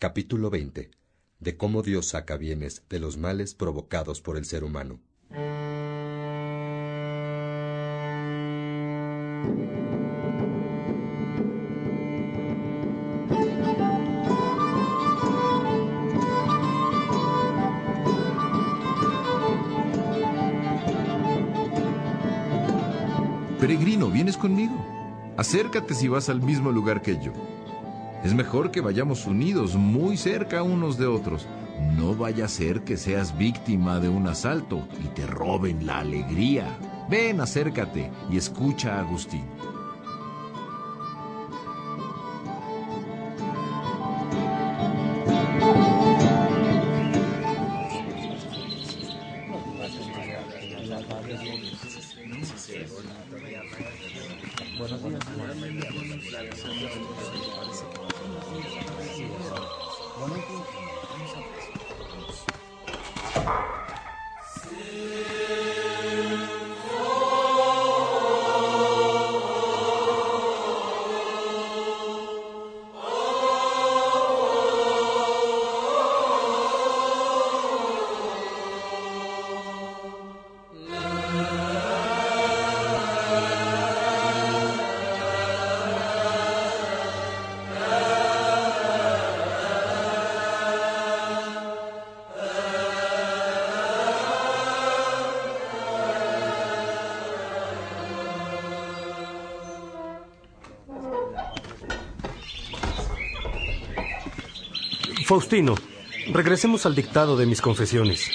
Capítulo 20. De cómo Dios saca bienes de los males provocados por el ser humano. Peregrino, ¿vienes conmigo? Acércate si vas al mismo lugar que yo. Es mejor que vayamos unidos, muy cerca unos de otros. No vaya a ser que seas víctima de un asalto y te roben la alegría. Ven, acércate y escucha a Agustín. Buenos días. Faustino, regresemos al dictado de mis confesiones.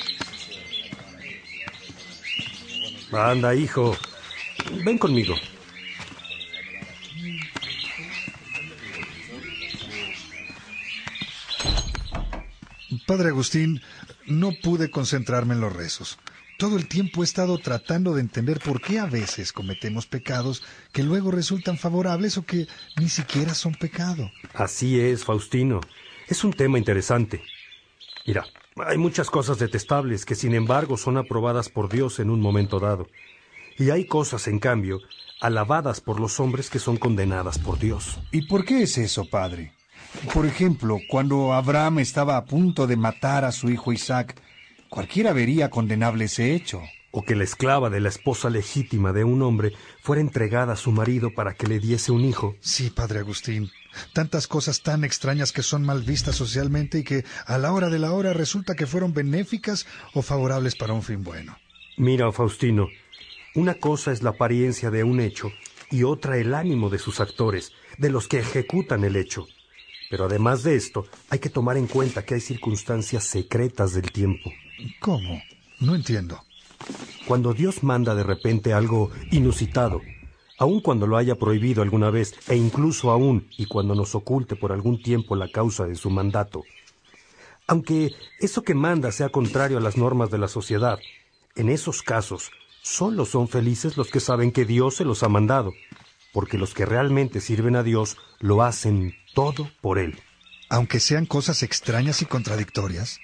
Anda, hijo. Ven conmigo. Padre Agustín, no pude concentrarme en los rezos. Todo el tiempo he estado tratando de entender por qué a veces cometemos pecados que luego resultan favorables o que ni siquiera son pecado. Así es, Faustino. Es un tema interesante. Mira, hay muchas cosas detestables que sin embargo son aprobadas por Dios en un momento dado. Y hay cosas, en cambio, alabadas por los hombres que son condenadas por Dios. ¿Y por qué es eso, padre? Por ejemplo, cuando Abraham estaba a punto de matar a su hijo Isaac, cualquiera vería condenable ese hecho. O que la esclava de la esposa legítima de un hombre fuera entregada a su marido para que le diese un hijo. Sí, padre Agustín. Tantas cosas tan extrañas que son mal vistas socialmente y que a la hora de la hora resulta que fueron benéficas o favorables para un fin bueno. Mira, Faustino, una cosa es la apariencia de un hecho y otra el ánimo de sus actores, de los que ejecutan el hecho. Pero además de esto, hay que tomar en cuenta que hay circunstancias secretas del tiempo. ¿Cómo? No entiendo. Cuando Dios manda de repente algo inusitado, aun cuando lo haya prohibido alguna vez, e incluso aún y cuando nos oculte por algún tiempo la causa de su mandato. Aunque eso que manda sea contrario a las normas de la sociedad, en esos casos solo son felices los que saben que Dios se los ha mandado, porque los que realmente sirven a Dios lo hacen todo por Él. Aunque sean cosas extrañas y contradictorias,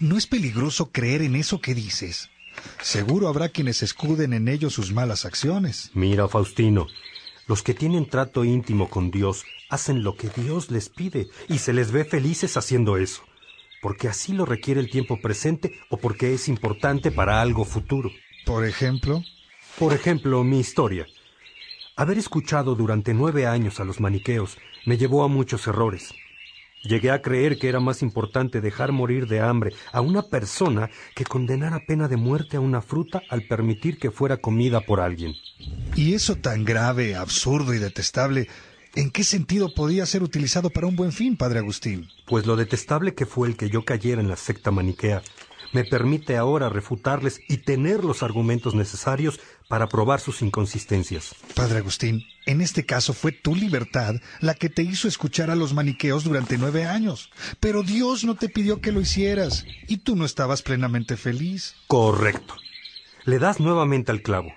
¿no es peligroso creer en eso que dices? Seguro habrá quienes escuden en ello sus malas acciones. Mira, Faustino, los que tienen trato íntimo con Dios hacen lo que Dios les pide y se les ve felices haciendo eso, porque así lo requiere el tiempo presente o porque es importante para algo futuro. Por ejemplo. Por ejemplo, mi historia. Haber escuchado durante nueve años a los maniqueos me llevó a muchos errores. Llegué a creer que era más importante dejar morir de hambre a una persona que condenar a pena de muerte a una fruta al permitir que fuera comida por alguien. ¿Y eso tan grave, absurdo y detestable, en qué sentido podía ser utilizado para un buen fin, padre Agustín? Pues lo detestable que fue el que yo cayera en la secta maniquea me permite ahora refutarles y tener los argumentos necesarios para probar sus inconsistencias. Padre Agustín, en este caso fue tu libertad la que te hizo escuchar a los maniqueos durante nueve años. Pero Dios no te pidió que lo hicieras y tú no estabas plenamente feliz. Correcto. Le das nuevamente al clavo.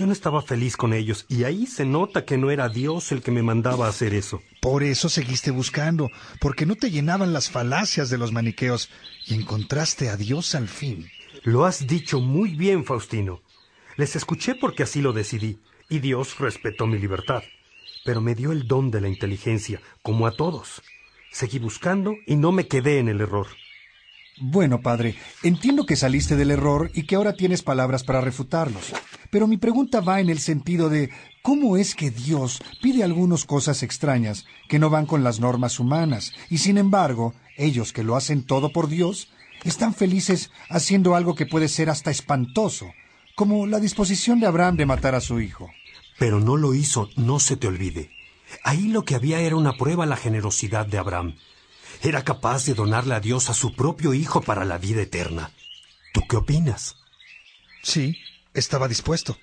Yo no estaba feliz con ellos y ahí se nota que no era Dios el que me mandaba a hacer eso. Por eso seguiste buscando, porque no te llenaban las falacias de los maniqueos y encontraste a Dios al fin. Lo has dicho muy bien, Faustino. Les escuché porque así lo decidí, y Dios respetó mi libertad, pero me dio el don de la inteligencia, como a todos. Seguí buscando y no me quedé en el error. Bueno, padre, entiendo que saliste del error y que ahora tienes palabras para refutarlos. Pero mi pregunta va en el sentido de cómo es que Dios pide algunas cosas extrañas que no van con las normas humanas, y sin embargo, ellos que lo hacen todo por Dios, están felices haciendo algo que puede ser hasta espantoso, como la disposición de Abraham de matar a su hijo. Pero no lo hizo, no se te olvide. Ahí lo que había era una prueba a la generosidad de Abraham. Era capaz de donarle a Dios a su propio hijo para la vida eterna. ¿Tú qué opinas? Sí, estaba dispuesto.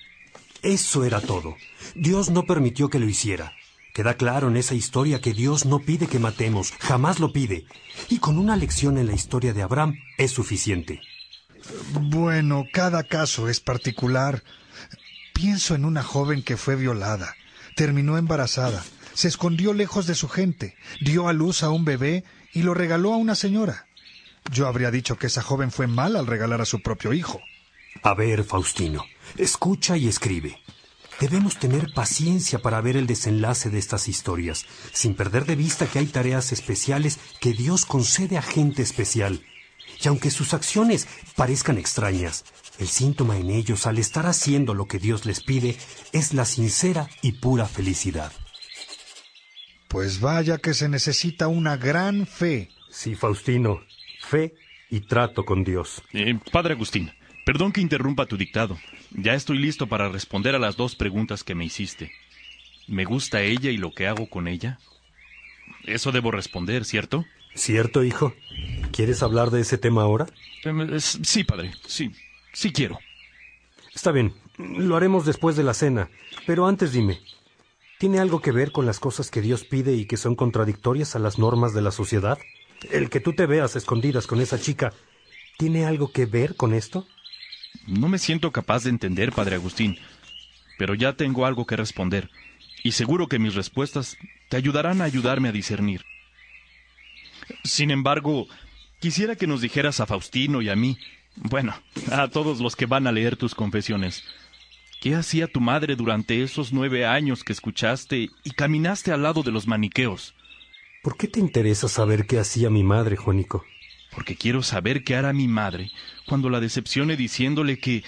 Eso era todo. Dios no permitió que lo hiciera. Queda claro en esa historia que Dios no pide que matemos, jamás lo pide. Y con una lección en la historia de Abraham es suficiente. Bueno, cada caso es particular. Pienso en una joven que fue violada, terminó embarazada, se escondió lejos de su gente, dio a luz a un bebé y lo regaló a una señora. Yo habría dicho que esa joven fue mal al regalar a su propio hijo. A ver, Faustino, escucha y escribe. Debemos tener paciencia para ver el desenlace de estas historias, sin perder de vista que hay tareas especiales que Dios concede a gente especial. Y aunque sus acciones parezcan extrañas, el síntoma en ellos al estar haciendo lo que Dios les pide es la sincera y pura felicidad. Pues vaya que se necesita una gran fe. Sí, Faustino, fe y trato con Dios. Eh, padre Agustín, perdón que interrumpa tu dictado. Ya estoy listo para responder a las dos preguntas que me hiciste. ¿Me gusta ella y lo que hago con ella? Eso debo responder, ¿cierto? ¿Cierto, hijo? ¿Quieres hablar de ese tema ahora? Eh, sí, padre, sí, sí quiero. Está bien, lo haremos después de la cena, pero antes dime, ¿tiene algo que ver con las cosas que Dios pide y que son contradictorias a las normas de la sociedad? ¿El que tú te veas escondidas con esa chica, ¿tiene algo que ver con esto? No me siento capaz de entender, padre Agustín, pero ya tengo algo que responder, y seguro que mis respuestas te ayudarán a ayudarme a discernir. Sin embargo, quisiera que nos dijeras a Faustino y a mí, bueno, a todos los que van a leer tus confesiones, ¿qué hacía tu madre durante esos nueve años que escuchaste y caminaste al lado de los maniqueos? ¿Por qué te interesa saber qué hacía mi madre, Juanico? porque quiero saber qué hará mi madre cuando la decepcione diciéndole que...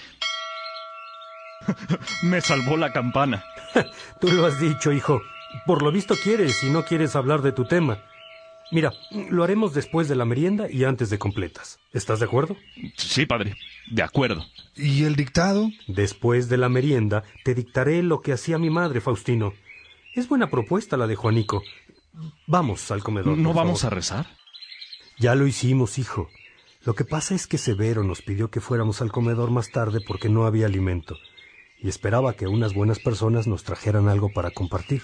Me salvó la campana. Tú lo has dicho, hijo. Por lo visto quieres y no quieres hablar de tu tema. Mira, lo haremos después de la merienda y antes de completas. ¿Estás de acuerdo? Sí, padre. De acuerdo. ¿Y el dictado? Después de la merienda te dictaré lo que hacía mi madre, Faustino. Es buena propuesta la de Juanico. Vamos al comedor. ¿No vamos a rezar? Ya lo hicimos, hijo. Lo que pasa es que Severo nos pidió que fuéramos al comedor más tarde porque no había alimento, y esperaba que unas buenas personas nos trajeran algo para compartir.